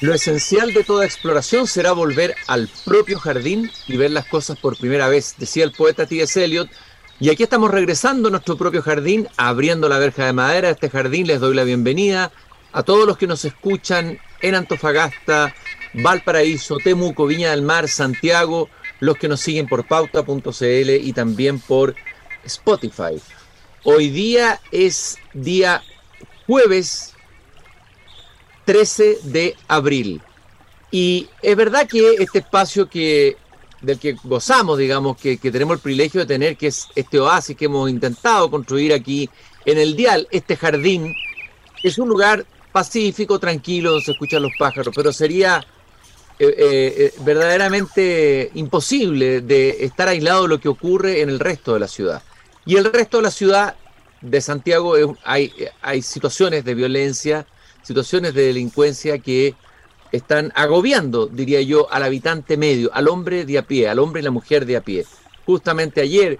Lo esencial de toda exploración será volver al propio jardín y ver las cosas por primera vez, decía el poeta T.S. Eliot. Y aquí estamos regresando a nuestro propio jardín, abriendo la verja de madera de este jardín. Les doy la bienvenida a todos los que nos escuchan en Antofagasta, Valparaíso, Temuco, Viña del Mar, Santiago, los que nos siguen por pauta.cl y también por Spotify. Hoy día es día jueves 13 de abril. Y es verdad que este espacio que del que gozamos, digamos, que, tenemos el privilegio de tener, que es este oasis que hemos intentado construir aquí en el dial, este jardín, es un lugar pacífico, tranquilo, donde se escuchan los pájaros, pero sería eh, eh, eh, verdaderamente imposible de estar aislado de lo que ocurre en el resto de la ciudad. Y el resto de la ciudad de Santiago hay, hay situaciones de violencia, situaciones de delincuencia que están agobiando, diría yo, al habitante medio, al hombre de a pie, al hombre y la mujer de a pie. Justamente ayer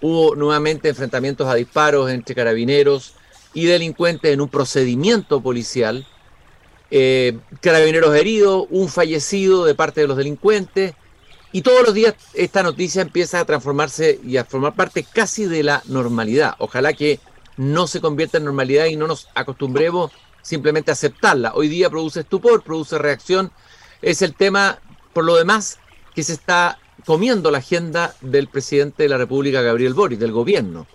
hubo nuevamente enfrentamientos a disparos entre carabineros y delincuentes en un procedimiento policial. Eh, carabineros heridos, un fallecido de parte de los delincuentes. Y todos los días esta noticia empieza a transformarse y a formar parte casi de la normalidad. Ojalá que no se convierta en normalidad y no nos acostumbremos simplemente aceptarla. Hoy día produce estupor, produce reacción. Es el tema, por lo demás, que se está comiendo la agenda del presidente de la República, Gabriel Boris, del gobierno.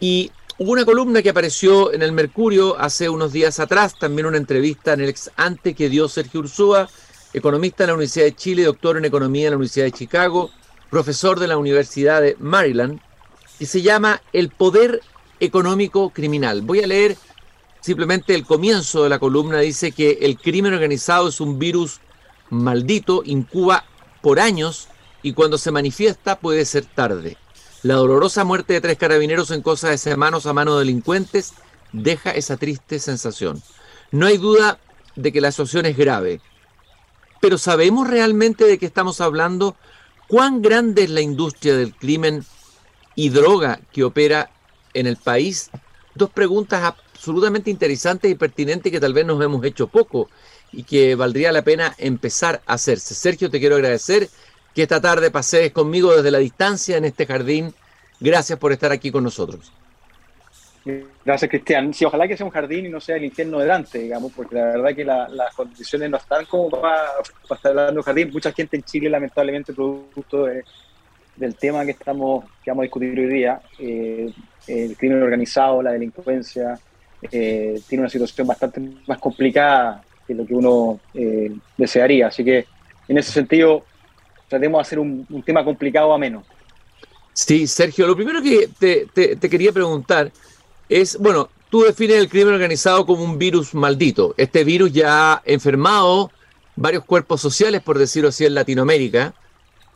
Y hubo una columna que apareció en el Mercurio hace unos días atrás, también una entrevista en el ex ante que dio Sergio Ursúa, economista en la Universidad de Chile, doctor en economía en la Universidad de Chicago, profesor de la Universidad de Maryland, y se llama El poder económico criminal. Voy a leer Simplemente el comienzo de la columna dice que el crimen organizado es un virus maldito, incuba por años y cuando se manifiesta puede ser tarde. La dolorosa muerte de tres carabineros en cosas de semanas a mano de delincuentes deja esa triste sensación. No hay duda de que la situación es grave, pero ¿sabemos realmente de qué estamos hablando? ¿Cuán grande es la industria del crimen y droga que opera en el país? Dos preguntas absolutamente interesante y pertinente que tal vez nos hemos hecho poco y que valdría la pena empezar a hacerse. Sergio, te quiero agradecer que esta tarde pases conmigo desde la distancia en este jardín. Gracias por estar aquí con nosotros. Gracias, Cristian. Sí, ojalá que sea un jardín y no sea el infierno de Dante, digamos, porque la verdad que las condiciones no están como para, estar hablando de jardín. Mucha gente en Chile, lamentablemente, producto del tema que estamos que vamos a discutir hoy día, eh, el crimen organizado, la delincuencia, eh, tiene una situación bastante más complicada que lo que uno eh, desearía. Así que en ese sentido, tratemos de hacer un, tema complicado a menos. Sí, Sergio, lo primero que te, quería preguntar es, bueno, tú defines el crimen organizado como un virus maldito. Este virus ya ha enfermado varios cuerpos sociales, por decirlo así, en Latinoamérica.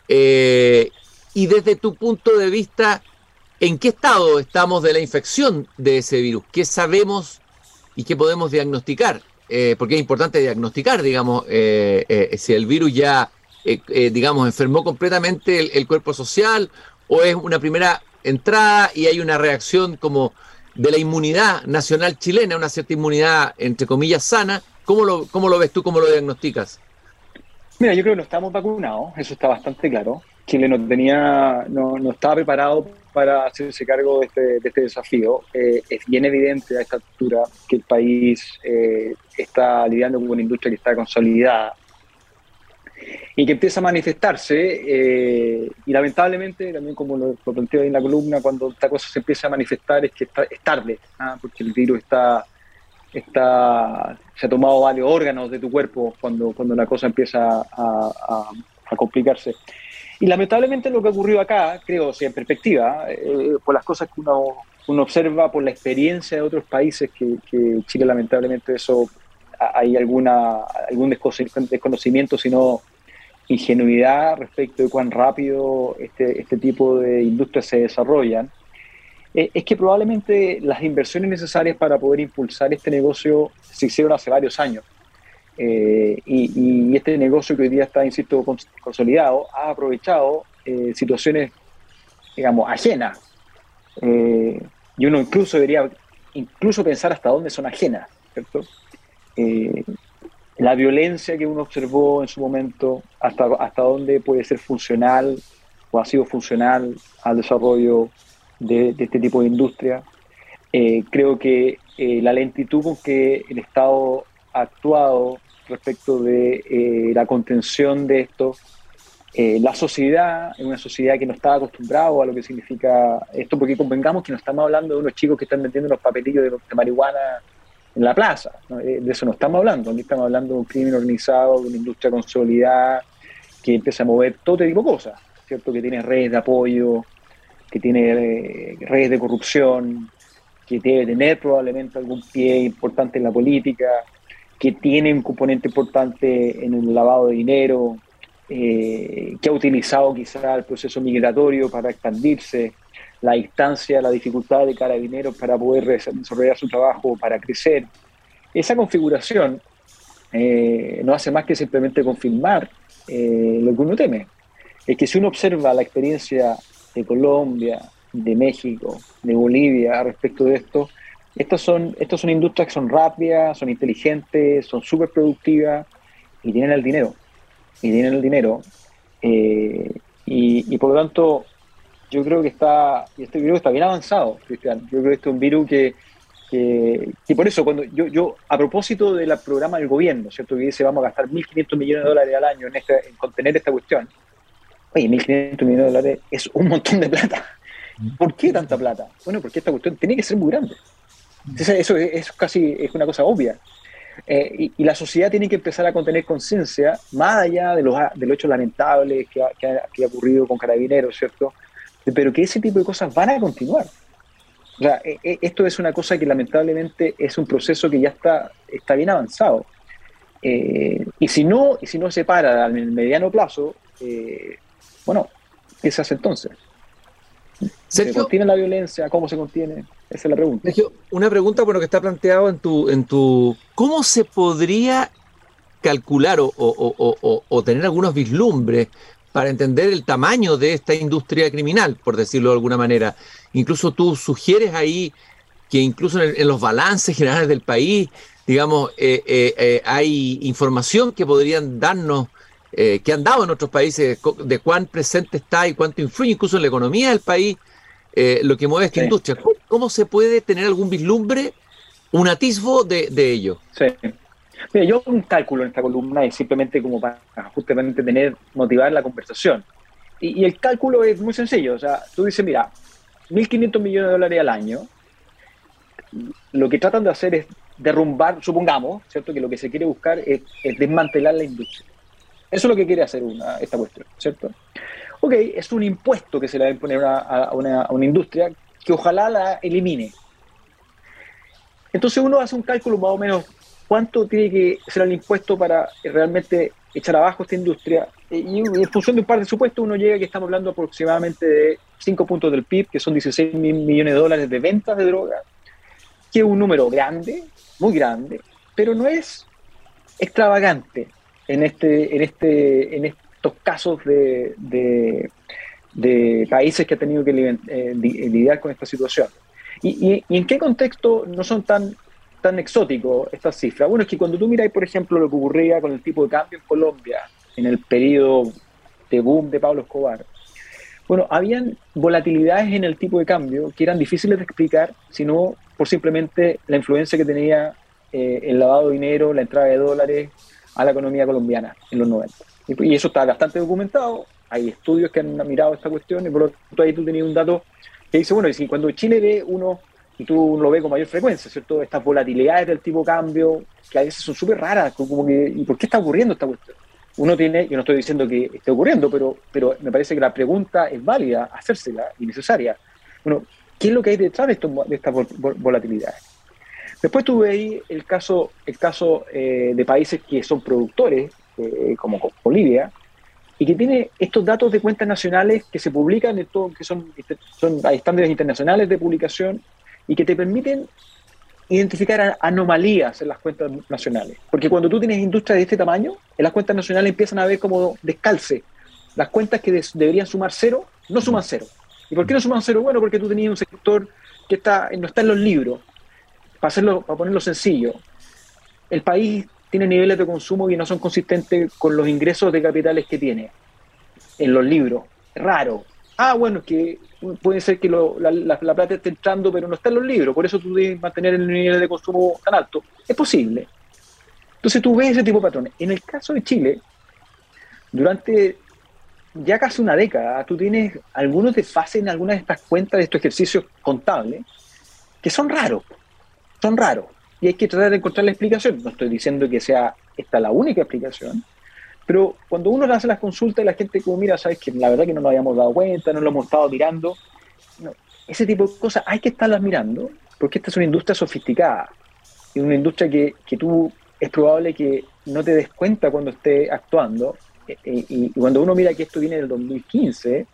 Eh, y desde tu punto de vista, ¿En qué estado estamos de la infección de ese virus? ¿Qué sabemos y qué podemos diagnosticar? Eh, porque es importante diagnosticar, digamos, eh, eh, si el virus ya, digamos, enfermó completamente el, cuerpo social o es una primera entrada y hay una reacción como de la inmunidad nacional chilena, una cierta inmunidad, entre comillas, sana. ¿Cómo lo, cómo lo ves tú? ¿Cómo lo diagnosticas? Mira, yo creo que no estamos vacunados, eso está bastante claro. Chile no tenía, no, no estaba preparado para hacerse cargo de este, este desafío. Eh, es bien evidente a esta altura que el país eh, está lidiando con una industria que está consolidada y que empieza a manifestarse eh, y lamentablemente también como lo, planteo ahí en la columna cuando esta cosa se empieza a manifestar es que está, es tarde ¿ah? porque el virus está está se ha tomado varios órganos de tu cuerpo cuando cuando la cosa empieza a complicarse y lamentablemente lo que ha ocurrido acá, creo, si en perspectiva, eh, por las cosas que uno, uno, observa, por la experiencia de otros países, que, Chile lamentablemente eso hay alguna algún desconocimiento, sino ingenuidad respecto de cuán rápido este, este tipo de industrias se desarrollan, eh, es que probablemente las inversiones necesarias para poder impulsar este negocio se hicieron hace varios años. Eh, y, este negocio que hoy día está, insisto, consolidado, ha aprovechado eh, situaciones, digamos, ajenas. Eh, y uno incluso debería incluso pensar hasta dónde son ajenas, ¿cierto? el la violencia que uno observó en su momento, hasta, hasta dónde puede ser funcional o ha sido funcional al desarrollo de, este tipo de industria. Eh, creo que eh, la lentitud con que el Estado actuado respecto de eh, la contención de esto, la sociedad, en una sociedad que no estaba acostumbrado a lo que significa esto, porque convengamos que no estamos hablando de unos chicos que están vendiendo unos papelillos de, marihuana en la plaza, de eso no estamos hablando, aquí estamos hablando de un crimen organizado, de una industria consolidada que empieza a mover todo tipo de cosas, ¿cierto? que tiene redes de apoyo, que tiene eh, redes de corrupción, que debe tener probablemente algún pie importante en la política, que tiene un componente importante en el lavado de dinero, eh, que ha utilizado quizá el proceso migratorio para expandirse, la distancia, la dificultad de carabineros para poder desarrollar su trabajo, para crecer. Esa configuración eh, no hace más que simplemente confirmar lo que uno teme. Es que si uno observa la experiencia de Colombia, de México, de Bolivia respecto de esto. Estas son, estas son industrias que son rápidas, son inteligentes, son súper productivas y tienen el dinero. Y tienen el dinero. Eh, y, por lo tanto, yo creo que está, este virus está bien avanzado, Cristian. Yo creo que este es un virus que, que, por eso, cuando yo, yo, a propósito del programa del gobierno, ¿cierto? Que dice vamos a gastar 1.500 millones de dólares al año en, este, en contener esta cuestión, Oye, 1.500 millones de dólares es un montón de plata. ¿Por qué tanta plata? Bueno, porque esta cuestión tiene que ser muy grande. Eso, es casi es una cosa obvia. Eh, y, la sociedad tiene que empezar a contener conciencia, más allá de los, de los hechos lamentables que ha, que, ocurrido con carabineros, ¿cierto? Pero que ese tipo de cosas van a continuar. O sea, e, e, esto es una cosa que lamentablemente es un proceso que ya está, está bien avanzado. Eh, y, si no, y si no se para al mediano plazo, eh, bueno, ¿qué se hace entonces? ¿Se contiene la violencia? ¿Cómo se contiene? Esa es la pregunta. Sergio, una pregunta bueno que está planteado en tu, en tu. ¿Cómo se podría calcular o, tener algunos vislumbres para entender el tamaño de esta industria criminal, por decirlo de alguna manera? Incluso tú sugieres ahí que incluso en, los balances generales del país, digamos, eh, eh, eh, hay información que podrían darnos que han dado en otros países de cuán presente está y cuánto influye incluso en la economía del país eh, lo que mueve esta industria. ¿Cómo, se puede tener algún vislumbre, un atisbo de, ello? Sí. Mira, yo un cálculo en esta columna es simplemente como para justamente tener, motivar la conversación. Y, y el cálculo es muy sencillo. O sea, tú dices, mira, 1.500 millones de dólares al año, lo que tratan de hacer es derrumbar, supongamos, ¿cierto? Que lo que se quiere buscar es desmantelar la industria. Eso es lo que quiere hacer una, esta cuestión, ¿cierto? Ok, es un impuesto que se le va a imponer a, una, industria que ojalá la elimine. Entonces uno hace un cálculo más o menos cuánto tiene que ser el impuesto para realmente echar abajo esta industria. Y en función de un par de supuestos uno llega que estamos hablando aproximadamente de 5 puntos del PIB, que son 16 mil millones de dólares de ventas de droga, que es un número grande, muy grande, pero no es extravagante en, este, en, este, en estos casos de, de, países que han tenido que eh, lidiar con esta situación. Y, y, en qué contexto no son tan, tan exóticos estas cifras? Bueno, es que cuando tú miras, por ejemplo, lo que ocurría con el tipo de cambio en Colombia en el periodo de boom de Pablo Escobar, bueno, habían volatilidades en el tipo de cambio que eran difíciles de explicar, sino por simplemente la influencia que tenía eh, el lavado de dinero, la entrada de dólares, a la economía colombiana en los 90. Y, eso está bastante documentado, hay estudios que han mirado esta cuestión y por lo tanto ahí tú tenías un dato que dice, bueno, y si cuando Chile ve uno, y tú lo ves con mayor frecuencia, ¿cierto? Estas volatilidades del tipo cambio, que a veces son súper raras, como que, ¿y por qué está ocurriendo esta cuestión? Uno tiene, yo no estoy diciendo que esté ocurriendo, pero, pero me parece que la pregunta es válida, hacérsela y necesaria. Bueno, ¿qué es lo que hay detrás de, estas volatilidades? Después tuve ahí el caso, el caso eh, de países que son productores, eh, como Bolivia, y que tiene estos datos de cuentas nacionales que se publican, en todo, que son, estándares internacionales de publicación y que te permiten identificar anomalías en las cuentas nacionales. Porque cuando tú tienes industrias de este tamaño, en las cuentas nacionales empiezan a ver como descalce. Las cuentas que deberían sumar cero, no suman cero. ¿Y por qué no suman cero? Bueno, porque tú tenías un sector que está, no está en los libros, para, hacerlo, para ponerlo sencillo, el país tiene niveles de consumo que no son consistentes con los ingresos de capitales que tiene en los libros. Raro. Ah, bueno, es que puede ser que la, plata esté entrando, pero no está en los libros, por eso tú debes mantener el nivel de consumo tan alto. Es posible. Entonces tú ves ese tipo de patrones. En el caso de Chile, durante ya casi una década, tú tienes algunos desfases en algunas de estas cuentas de estos ejercicios contables que son raros. Son raros. Y hay que tratar de encontrar la explicación. No estoy diciendo que sea esta la única explicación, pero cuando uno hace las consultas y la gente como, mira, sabes que la verdad que no nos habíamos dado cuenta, no lo hemos estado mirando, ese tipo de cosas hay que estarlas mirando, porque esta es una industria sofisticada, y una industria que, que tú es probable que no te des cuenta cuando esté actuando, eh, eh, y, cuando uno mira que esto viene del 2015,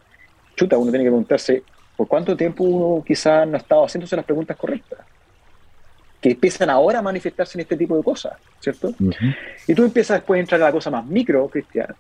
chuta, uno tiene que preguntarse, ¿por cuánto tiempo uno quizás no ha estado haciéndose las preguntas correctas? Que empiezan ahora a manifestarse en este tipo de cosas, ¿cierto? Y tú empiezas después a entrar a la cosa más micro, Cristian,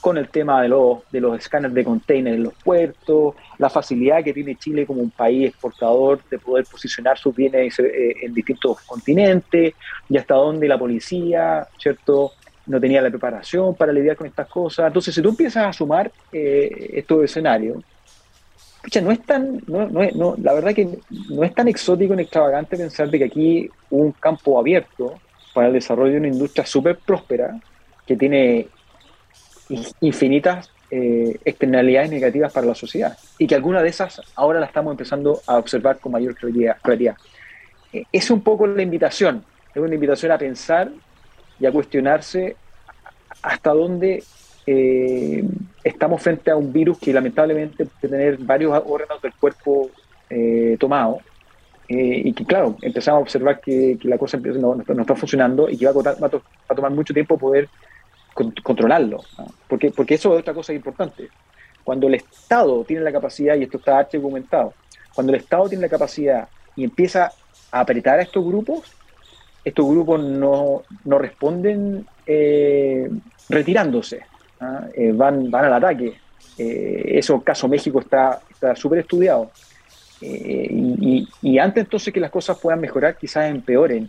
con el tema de los, de los escáneres de containers en los puertos, la facilidad que tiene Chile como un país exportador de poder posicionar sus bienes eh, en distintos continentes, y hasta dónde la policía, ¿cierto? No tenía la preparación para lidiar con estas cosas. Entonces, si tú empiezas a sumar eh, estos escenarios, no es tan, no, no, la verdad que no es tan exótico ni extravagante pensar de que aquí un campo abierto para el desarrollo de una industria súper próspera que tiene infinitas eh, externalidades negativas para la sociedad y que alguna de esas ahora la estamos empezando a observar con mayor claridad. Eh, es un poco la invitación, es una invitación a pensar y a cuestionarse hasta dónde eh, estamos frente a un virus que lamentablemente puede tener varios órganos del cuerpo eh, tomados eh, y que, claro, empezamos a observar que, la cosa no, no, está funcionando y que va a, tomar mucho tiempo poder controlarlo. Porque, porque eso es otra cosa importante. Cuando el Estado tiene la capacidad, y esto está documentado, cuando el Estado tiene la capacidad y empieza a apretar a estos grupos, estos grupos no, no responden eh, retirándose. ¿Ah? Eh, van, van al ataque. Eh, eso, caso México, está súper estudiado. Eh, y, antes entonces que las cosas puedan mejorar, quizás empeoren.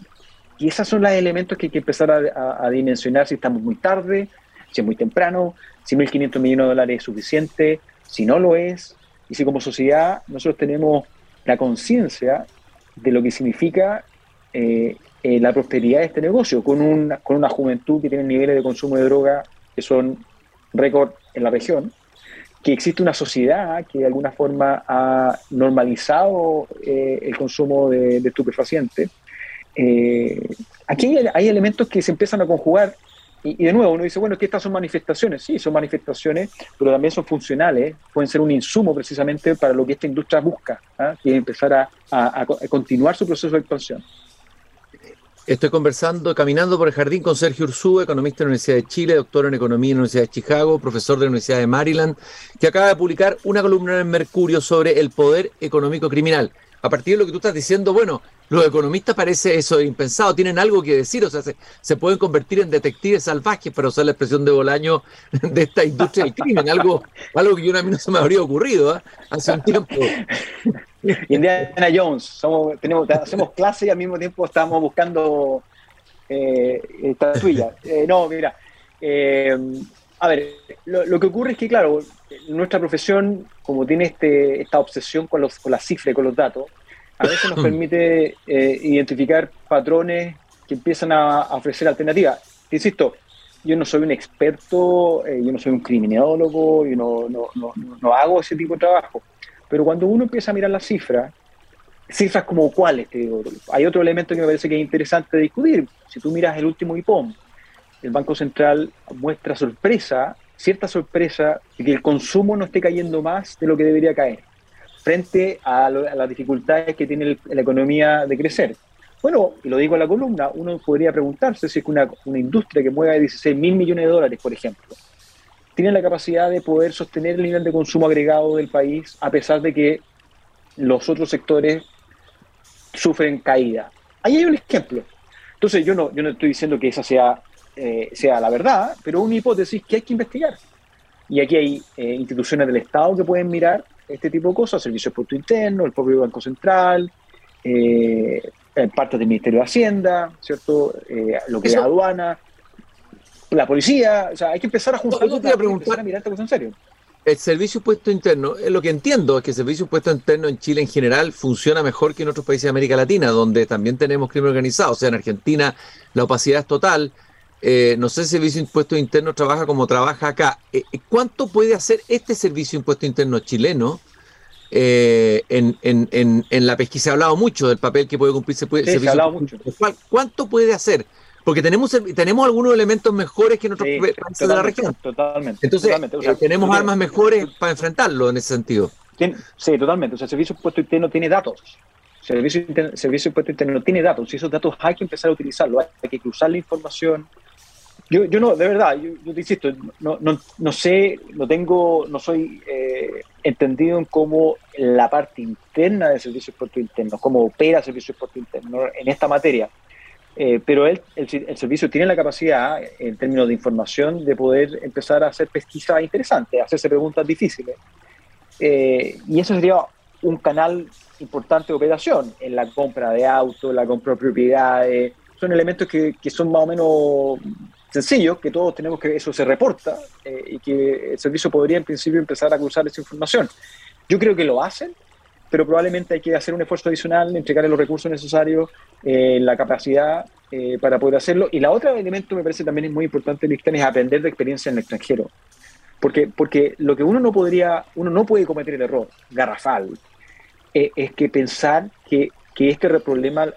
Y esos son los elementos que hay que empezar a, dimensionar si estamos muy tarde, si es muy temprano, si 1.500 millones de dólares es suficiente, si no lo es, y si como sociedad nosotros tenemos la conciencia de lo que significa la prosperidad de este negocio, con una, con una juventud que tiene niveles de consumo de droga que son récord en la región, que existe una sociedad que de alguna forma ha normalizado eh, el consumo de, estupefacientes. Eh, aquí hay, elementos que se empiezan a conjugar y, de nuevo uno dice, bueno, que estas son manifestaciones, sí, son manifestaciones, pero también son funcionales, pueden ser un insumo precisamente para lo que esta industria busca, ¿ah? que es empezar a continuar su proceso de expansión. Estoy conversando, caminando por el jardín con Sergio Ursúa, economista de la Universidad de Chile, doctor en Economía en la Universidad de Chicago, profesor de la Universidad de Maryland, que acaba de publicar una columna en Mercurio sobre el poder económico criminal. A partir de lo que tú estás diciendo, bueno, los economistas parece eso impensado, tienen algo que decir, o sea, se, pueden convertir en detectives salvajes, para usar la expresión de Bolaño de esta industria del crimen, algo, algo que yo a mí no se me habría ocurrido ¿eh? hace un tiempo. Indiana Jones, somos, tenemos, hacemos clase y al mismo tiempo estamos buscando eh, estatuillas. Eh, no, mira, eh, a ver, lo, que ocurre es que, claro, nuestra profesión, como tiene este, esta obsesión con, los, con las cifras y con los datos, a veces nos permite eh, identificar patrones que empiezan a, ofrecer alternativas. Insisto, yo no soy un experto, yo no soy un criminólogo, yo no, no, no, no hago ese tipo de trabajo pero cuando uno empieza a mirar las cifras, cifras como cuáles, te digo, hay otro elemento que me parece que es interesante discutir. Si tú miras el último IPOM, el Banco Central muestra sorpresa, cierta sorpresa, de que el consumo no esté cayendo más de lo que debería caer, frente a, las dificultades que tiene la economía de crecer. Bueno, y lo digo en la columna, uno podría preguntarse si es que una, una industria que mueve 16 mil millones de dólares, por ejemplo, tienen la capacidad de poder sostener el nivel de consumo agregado del país a pesar de que los otros sectores sufren caída. Ahí hay un ejemplo. Entonces yo no, yo no estoy diciendo que esa sea, eh, sea la verdad, pero una hipótesis que hay que investigar. Y aquí hay eh, instituciones del Estado que pueden mirar este tipo de cosas, Servicios de Puerto Interno, el propio Banco Central, eh, partes del Ministerio de Hacienda, ¿cierto? lo que es aduana, la policía, o sea, hay que empezar a juntar no, a preguntar, a mirar esta en serio. El servicio impuesto interno, eh, lo que entiendo es que el servicio impuesto interno en Chile en general funciona mejor que en otros países de América Latina, donde también tenemos crimen organizado. O sea, en Argentina la opacidad es total. Eh, no sé si el servicio impuesto interno trabaja como trabaja acá. Eh, ¿Cuánto puede hacer este servicio impuesto interno chileno? en, en, en, la pesquisa se ha hablado mucho del papel que puede cumplir. Se ha hablado mucho. ¿Cuánto puede hacer? Porque tenemos, tenemos algunos elementos mejores que en otros países de la región. Totalmente. Entonces, eh, tenemos armas mejores para enfrentarlo en ese sentido. sí, totalmente. O sea, el servicio impuesto interno tiene datos. Servicio, servicio impuesto interno tiene datos y esos datos hay que empezar a utilizarlos. Hay que cruzar la información. Yo, yo no, de verdad, yo, te insisto, no, no, no, sé, no tengo, no soy eh, entendido en cómo la parte interna del servicio impuesto interno, cómo opera el servicio impuesto interno en esta materia eh, pero él, el, servicio tiene la capacidad, en términos de información, de poder empezar a hacer pesquisa interesante, hacerse preguntas difíciles. Eh, y eso sería un canal importante de operación en la compra de autos, la compra de propiedades. Son elementos que, que son más o menos sencillos, que todos tenemos que eso se reporta eh, y que el servicio podría en principio empezar a cruzar esa información. Yo creo que lo hacen, pero probablemente hay que hacer un esfuerzo adicional, entregarle los recursos necesarios, eh, la capacidad eh, para poder hacerlo. Y la otra elemento me parece también es muy importante, es aprender de experiencia en el extranjero. Porque, porque lo que uno no podría, uno no puede cometer el error garrafal, eh, es que pensar que, que este problema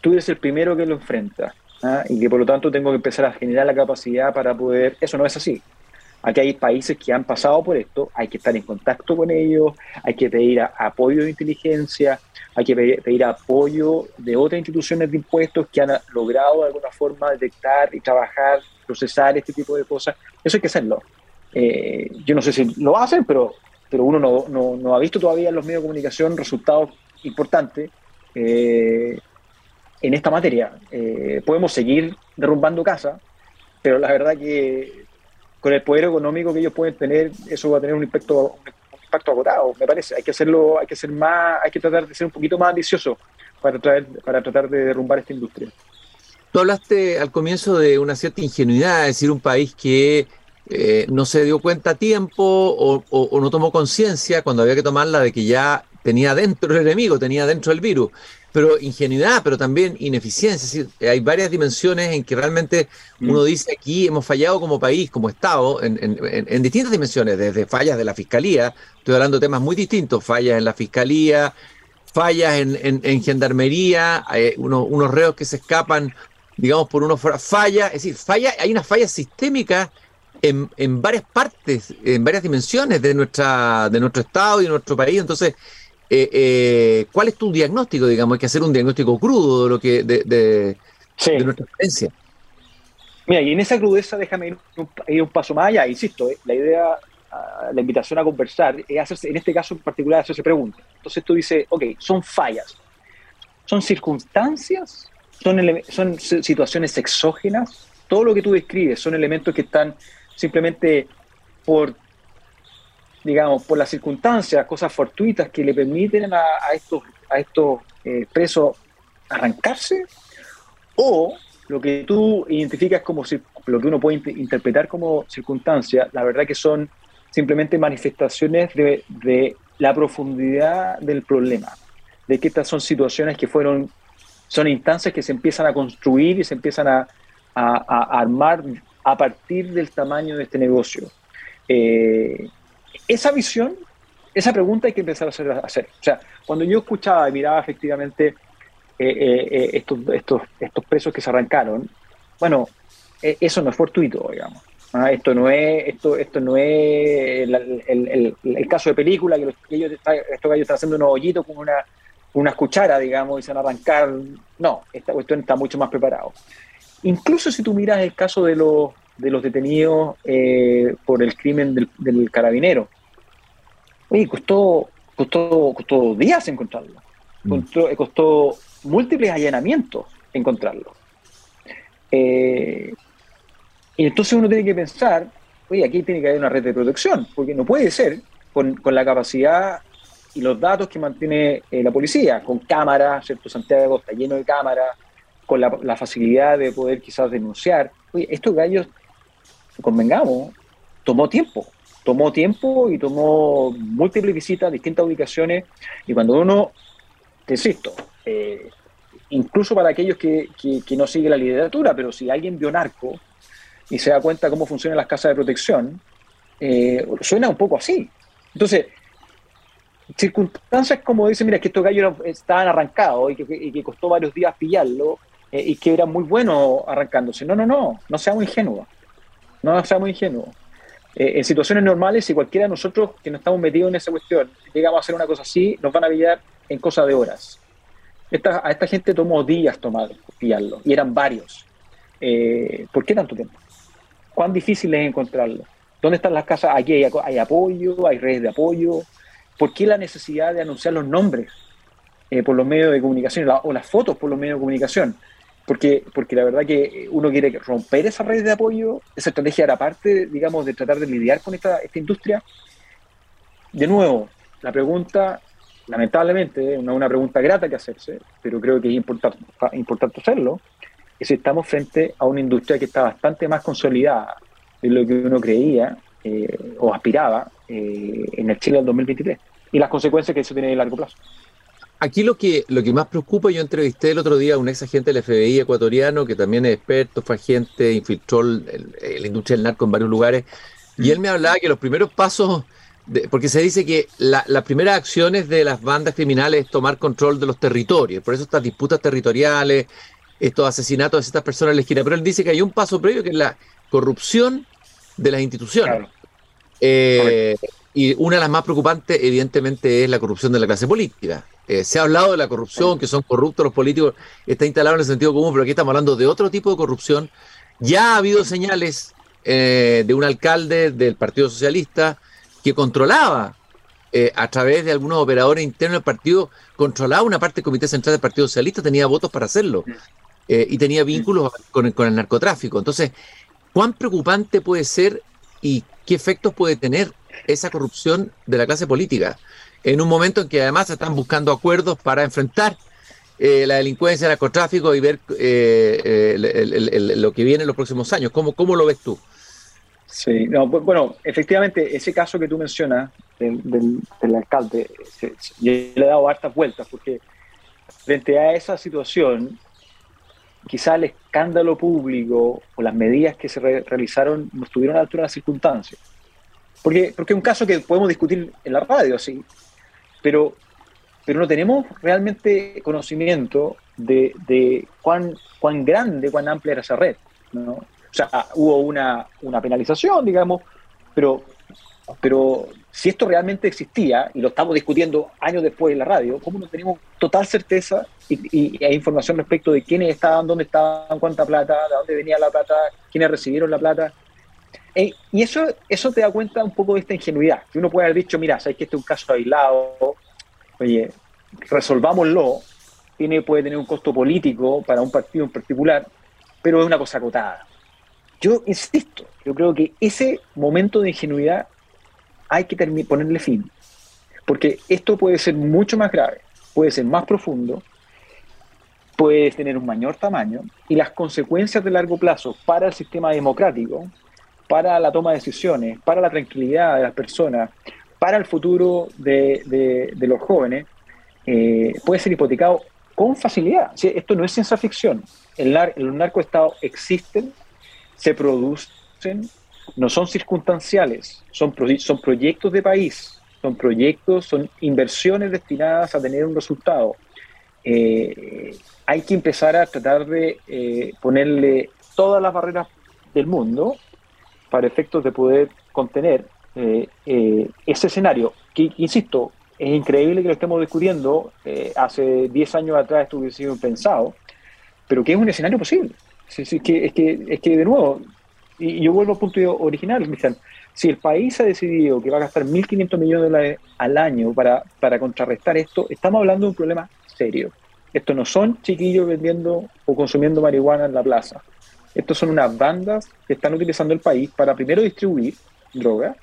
tú eres el primero que lo enfrenta ¿ah? y que por lo tanto tengo que empezar a generar la capacidad para poder, eso no es así. Aquí hay países que han pasado por esto, hay que estar en contacto con ellos, hay que pedir apoyo de inteligencia, hay que pedir, apoyo de otras instituciones de impuestos que han logrado de alguna forma detectar y trabajar, procesar este tipo de cosas. Eso hay que hacerlo. Eh, yo no sé si lo hacen, pero, pero uno no, no, ha visto todavía en los medios de comunicación resultados importantes eh, en esta materia. Eh, podemos seguir derrumbando casas, pero la verdad que con el poder económico que ellos pueden tener, eso va a tener un impacto, un impacto agotado, me parece. Hay que hacerlo, hay que ser más, hay que tratar de ser un poquito más ambicioso para, traer, para tratar de derrumbar esta industria. Tú hablaste al comienzo de una cierta ingenuidad, es decir, un país que eh, no se dio cuenta a tiempo o, o no tomó conciencia cuando había que tomarla de que ya tenía dentro el enemigo, tenía dentro el virus pero ingenuidad, pero también ineficiencia. Es decir, hay varias dimensiones en que realmente mm. uno dice aquí hemos fallado como país, como Estado, en, en, distintas dimensiones, desde fallas de la Fiscalía, estoy hablando de temas muy distintos, fallas en la Fiscalía, fallas en, gendarmería, hay unos, unos reos que se escapan, digamos, por unos fallas, es decir, falla, hay una falla sistémica en, en varias partes, en varias dimensiones de, nuestra, de nuestro Estado y de nuestro país. Entonces, eh, eh, ¿cuál es tu diagnóstico? Digamos, hay que hacer un diagnóstico crudo de lo que de, nuestra experiencia. Mira, y en esa crudeza déjame ir un, paso más allá, insisto, eh, la idea, ah, la invitación a conversar es hacerse, en este caso en particular, hacerse preguntas. Entonces tú dices, ok, son fallas, son circunstancias, son, son situaciones exógenas, todo lo que tú describes son elementos que están simplemente por digamos, por las circunstancias, cosas fortuitas que le permiten a, estos, a estos eh, presos arrancarse, o lo que tú identificas como lo que uno puede interpretar como circunstancia, la verdad que son simplemente manifestaciones de, la profundidad del problema, de que estas son situaciones que fueron, son instancias que se empiezan a construir y se empiezan a, a, armar a partir del tamaño de este negocio. Eh, esa visión, esa pregunta hay que empezar a hacer. O sea, cuando yo escuchaba y miraba efectivamente eh, eh, eh, estos, estos, estos presos que se arrancaron, bueno, eso no es fortuito, digamos. esto no es, esto, esto no es el, caso de película que, los, que ellos, estos gallos están haciendo unos hoyitos con una, una cuchara, digamos, y se van a arrancar. No, esta cuestión está mucho más preparado. Incluso si tú miras el caso de los, de los detenidos por el crimen del, del carabinero, Oye, costó, costó, costó días encontrarlo. Mm. Costó, múltiples allanamientos encontrarlo. Eh, y entonces uno tiene que pensar, oye, aquí tiene que haber una red de protección, porque no puede ser con, la capacidad y los datos que mantiene eh, la policía, con cámaras, ¿cierto? Santiago está lleno de cámaras, con la, facilidad de poder quizás denunciar. Oye, estos gallos convengamos, tomó tiempo. Tomó tiempo y tomó múltiples visitas distintas ubicaciones. Y cuando uno, te insisto, eh, incluso para aquellos que, no siguen la literatura, pero si alguien vio narco y se da cuenta cómo funcionan las casas de protección, eh, suena un poco así. Entonces, circunstancias como dicen, mira, que estos gallos estaban arrancados y que, costó varios días pillarlo eh, y que era muy bueno arrancándose. No, no, no, no seamos ingenuos. No seamos ingenuos. Eh, en situaciones normales, si cualquiera de nosotros que no estamos metidos en esa cuestión llegamos a hacer una cosa así, nos van a pillar en cosa de horas. Esta, a esta gente tomó días tomar, pillarlo, y eran varios. Eh, ¿Por qué tanto tiempo? ¿Cuán difícil es encontrarlo? ¿Dónde están las casas? Aquí hay, apoyo, hay redes de apoyo, ¿Por qué la necesidad de anunciar los nombres eh, por los medios de comunicación o las fotos por los medios de comunicación? Porque, porque la verdad que uno quiere romper esa red de apoyo, esa estrategia era parte, digamos, de tratar de lidiar con esta, esta industria. De nuevo, la pregunta, lamentablemente, no es una pregunta grata que hacerse, pero creo que es importante, hacerlo, es si estamos frente a una industria que está bastante más consolidada de lo que uno creía eh, o aspiraba eh, en el Chile del 2023 y las consecuencias que eso tiene a largo plazo. Aquí lo que, lo que más preocupa, yo entrevisté el otro día a un ex agente del FBI ecuatoriano que también es experto, fue agente, infiltró la industria del narco en varios lugares, y él me hablaba que los primeros pasos, porque se dice que las primeras acciones de las bandas criminales es tomar control de los territorios, por eso estas disputas territoriales, estos asesinatos de estas personas en la esquina, pero él dice que hay un paso previo que es la corrupción de las instituciones. Eh, y una de las más preocupantes, evidentemente, es la corrupción de la clase política. Eh, se ha hablado de la corrupción, que son corruptos los políticos, está instalado en el sentido común, pero aquí estamos hablando de otro tipo de corrupción. Ya ha habido señales eh, de un alcalde del Partido Socialista que controlaba a través de algunos operadores internos del partido, controlaba una parte del Comité Central del Partido Socialista, tenía votos para hacerlo y tenía vínculos con el, con el narcotráfico. Entonces, ¿cuán preocupante puede ser y qué efectos puede tener esa corrupción de la clase política en un momento en que además se están buscando acuerdos para enfrentar eh, la delincuencia, el narcotráfico y ver eh, eh, lo que viene en los próximos años. ¿Cómo, cómo lo ves tú? Sí, no, bueno, efectivamente, ese caso que tú mencionas del, alcalde, yo le he dado hartas vueltas porque frente a esa situación, quizá el escándalo público o las medidas que se realizaron no estuvieron a la altura de las circunstancias. Porque, porque es un caso que podemos discutir en la radio, sí, pero, pero no tenemos realmente conocimiento de, de cuán, cuán grande, cuán amplia era esa red. ¿no? O sea, hubo una, una penalización, digamos, pero, pero si esto realmente existía, y lo estamos discutiendo años después en la radio, ¿cómo no tenemos total certeza y, hay información respecto de quiénes estaban, dónde estaban, cuánta plata, de dónde venía la plata, quiénes recibieron la plata? Eh, y eso, eso te da cuenta un poco de esta ingenuidad, que uno puede haber dicho, mira, sabes que este es un caso aislado, oye, resolvámoslo, tiene, puede tener un costo político para un partido en particular, pero es una cosa acotada. Yo insisto, yo creo que ese momento de ingenuidad hay que ponerle fin. Porque esto puede ser mucho más grave, puede ser más profundo, puede tener un mayor tamaño y las consecuencias de largo plazo para el sistema democrático, para la toma de decisiones, para la tranquilidad de las personas, para el futuro de, los jóvenes, eh, puede ser hipotecado con facilidad. Esto no es ciencia ficción. El, los narcoestados existen, se producen no son circunstanciales, son, son proyectos de país, son proyectos, son inversiones destinadas a tener un resultado. Eh, hay que empezar a tratar de eh, ponerle todas las barreras del mundo para efectos de poder contener eh, ese escenario, que, insisto, es increíble que lo estemos discutiendo, hace 10 años atrás esto hubiese sido impensado, pero que es un escenario posible. es, que, es, que, es que, de nuevo, y yo vuelvo al punto original, Cristian. Si el país ha decidido que va a gastar 1.500 millones de dólares al año para, para contrarrestar esto, estamos hablando de un problema serio. Estos no son chiquillos vendiendo o consumiendo marihuana en la plaza. Estos son unas bandas que están utilizando el país para primero distribuir droga,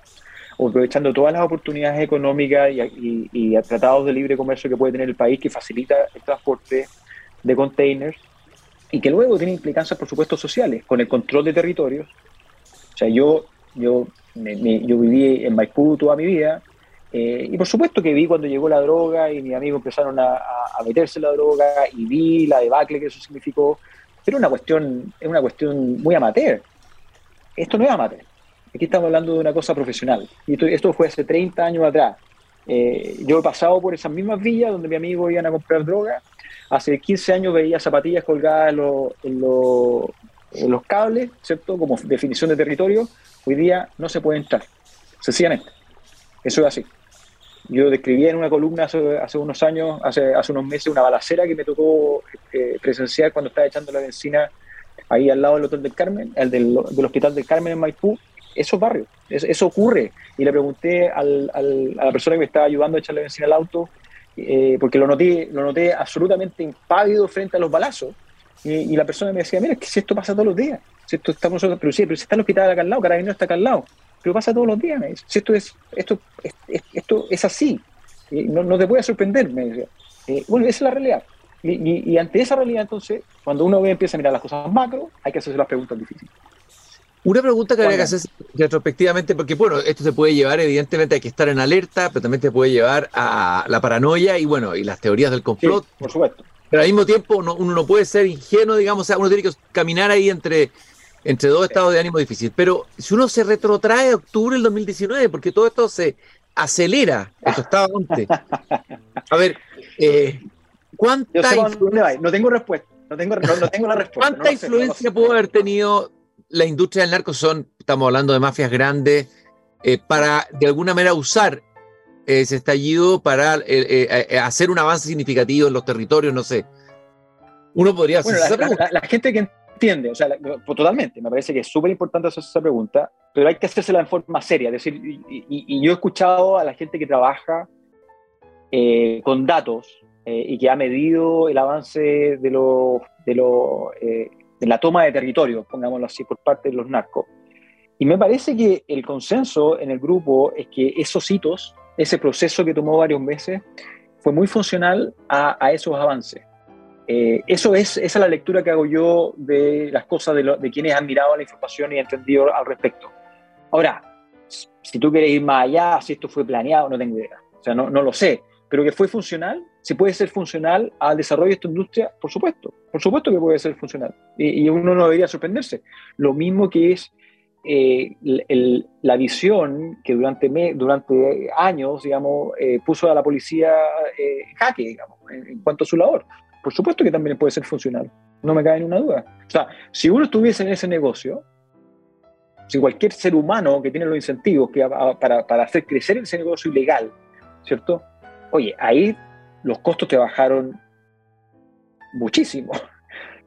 aprovechando todas las oportunidades económicas y, y, tratados de libre comercio que puede tener el país que facilita el transporte de containers y que luego tiene implicancias, por supuesto, sociales, con el control de territorios, O sea, yo, yo, yo viví en Maipú toda mi vida, eh, y por supuesto que vi cuando llegó la droga y mis amigos empezaron a, a, meterse la droga y vi la debacle que eso significó, pero una cuestión, es una cuestión muy amateur. Esto no es amateur. Aquí estamos hablando de una cosa profesional. Y esto, fue hace 30 años atrás. Eh, yo he pasado por esas mismas villas donde mis amigos iban a comprar droga. Hace 15 años veía zapatillas colgadas en, en los cables, ¿cierto? Como definición de territorio. Hoy día no se puede entrar. Sencillamente. Eso es así. Yo describí en una columna hace, unos años, hace, hace unos meses, una balacera que me tocó eh, presenciar cuando estaba echando la benzina ahí al lado del Hotel del Carmen, el del, Hospital del Carmen en Maipú. Eso es barrio, eso, ocurre. Y le pregunté al, a la persona que me estaba ayudando a echarle benzina al auto, eh, porque lo noté, lo noté absolutamente impávido frente a los balazos. Y, la persona me decía, mira, es que si esto pasa todos los días, si esto estamos nosotros, pero sí, pero si está el hospital acá al lado, Carabinero está acá al lado pero pasa todos los días, me dice. Si esto es, esto, esto es así, no, no, te puede sorprender, me dice. Eh, bueno, esa es la realidad. Y, y, ante esa realidad, entonces, cuando uno empieza a mirar las cosas macro, hay que hacerse las preguntas difíciles. Una pregunta que habría que hacer retrospectivamente, porque bueno, esto se puede llevar, evidentemente hay que estar en alerta, pero también te puede llevar a la paranoia y bueno, y las teorías del complot. por supuesto. Pero al mismo tiempo uno, uno, no puede ser ingenuo, digamos, o sea, uno tiene que caminar ahí entre entre dos estados de ánimo difícil. Pero si uno se retrotrae a octubre del 2019, porque todo esto se acelera, esto estaba antes. A ver, eh, ¿cuánta No tengo respuesta. No tengo, no, tengo la respuesta. ¿Cuánta influencia pudo haber tenido la industria del narco? Son, estamos hablando de mafias grandes, eh, para de alguna manera usar ese estallido para eh, hacer un avance significativo en los territorios, no sé. Uno podría hacer la, gente que entiende, o sea, totalmente, me parece que es súper importante hacer esa pregunta, pero hay que hacérsela en forma seria, es decir, y, yo he escuchado a la gente que trabaja eh, con datos eh, y que ha medido el avance de, lo, de, lo, eh, de la toma de territorio, pongámoslo así, por parte de los narcos. Y me parece que el consenso en el grupo es que esos hitos, ese proceso que tomó varios meses, fue muy funcional a, a esos avances. Eh, eso es, esa es la lectura que hago yo de las cosas de, de quienes han mirado la información y entendido al respecto. Ahora, si tú quieres ir más allá, si esto fue planeado, no tengo idea. O sea, no, no lo sé. Pero que fue funcional, si puede ser funcional al desarrollo de esta industria, por supuesto. Por supuesto que puede ser funcional. Y, uno no debería sorprenderse. Lo mismo que es eh, la visión que durante, durante años, digamos, eh, puso a la policía en jaque, digamos, en, cuanto a su labor por supuesto que también puede ser funcional, no me cabe ninguna duda. O sea, si uno estuviese en ese negocio, si cualquier ser humano que tiene los incentivos para, para hacer crecer ese negocio ilegal, ¿cierto? Oye, ahí los costos te bajaron muchísimo.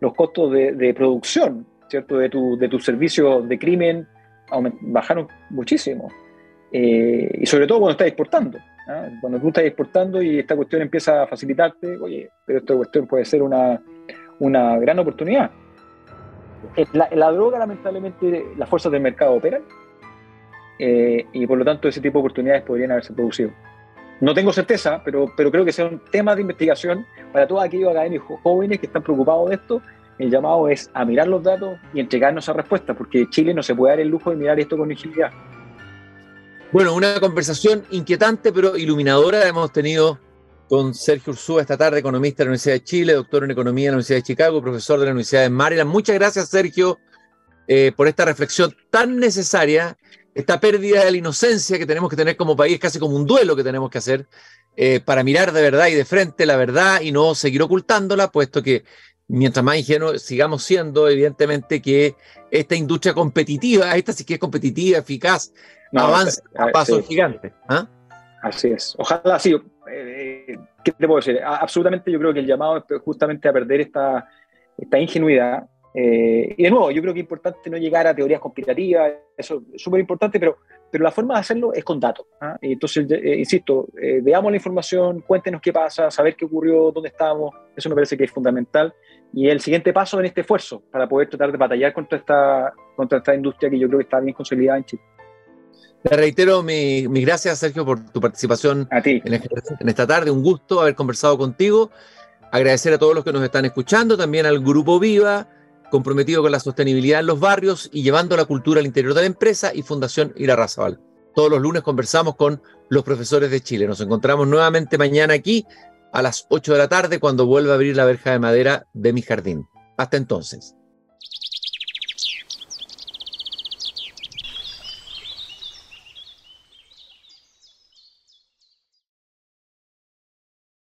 Los costos de, producción, ¿cierto? De tu, de tu servicio de crimen bajaron muchísimo. Eh, y sobre todo cuando estás exportando. ¿ah? Cuando tú estás exportando y esta cuestión empieza a facilitarte, oye, pero esta cuestión puede ser una, una gran oportunidad. La, la, droga, lamentablemente, las fuerzas del mercado operan eh, y por lo tanto ese tipo de oportunidades podrían haberse producido. No tengo certeza, pero, pero creo que son temas de investigación para todos aquellos académicos jóvenes que están preocupados de esto. El llamado es a mirar los datos y entregarnos esa respuesta, porque Chile no se puede dar el lujo de mirar esto con agilidad. Bueno, una conversación inquietante pero iluminadora hemos tenido con Sergio Ursúa esta tarde, economista de la Universidad de Chile, doctor en Economía de la Universidad de Chicago, profesor de la Universidad de Maryland. Muchas gracias, Sergio, eh, por esta reflexión tan necesaria, esta pérdida de la inocencia que tenemos que tener como país, casi como un duelo que tenemos que hacer eh, para mirar de verdad y de frente la verdad y no seguir ocultándola, puesto que mientras más ingenuos sigamos siendo, evidentemente que esta industria competitiva, esta sí que es competitiva, eficaz, avanza a pasos gigantes. ¿ah? Así es. Ojalá sí. Eh, ¿Qué te puedo decir? Absolutamente yo creo que el llamado es justamente a perder esta, esta ingenuidad. Eh, y de nuevo, yo creo que es importante no llegar a teorías conspirativas, eso es súper importante, pero, pero la forma de hacerlo es con datos. ¿ah? Entonces, eh, insisto, veamos la información, cuéntenos qué pasa, saber qué ocurrió, dónde estamos, eso me parece que es fundamental. Y el siguiente paso en este esfuerzo para poder tratar de batallar contra esta, contra esta industria que yo creo que está bien consolidada en Chile. Te reitero mis mi gracias, Sergio, por tu participación En, en, esta tarde. Un gusto haber conversado contigo. Agradecer a todos los que nos están escuchando, también al Grupo Viva, comprometido con la sostenibilidad en los barrios y llevando la cultura al interior de la empresa y Fundación Irarrázaval. Todos los lunes conversamos con los profesores de Chile. Nos encontramos nuevamente mañana aquí a las 8 de la tarde cuando vuelva a abrir la verja de madera de mi jardín. Hasta entonces.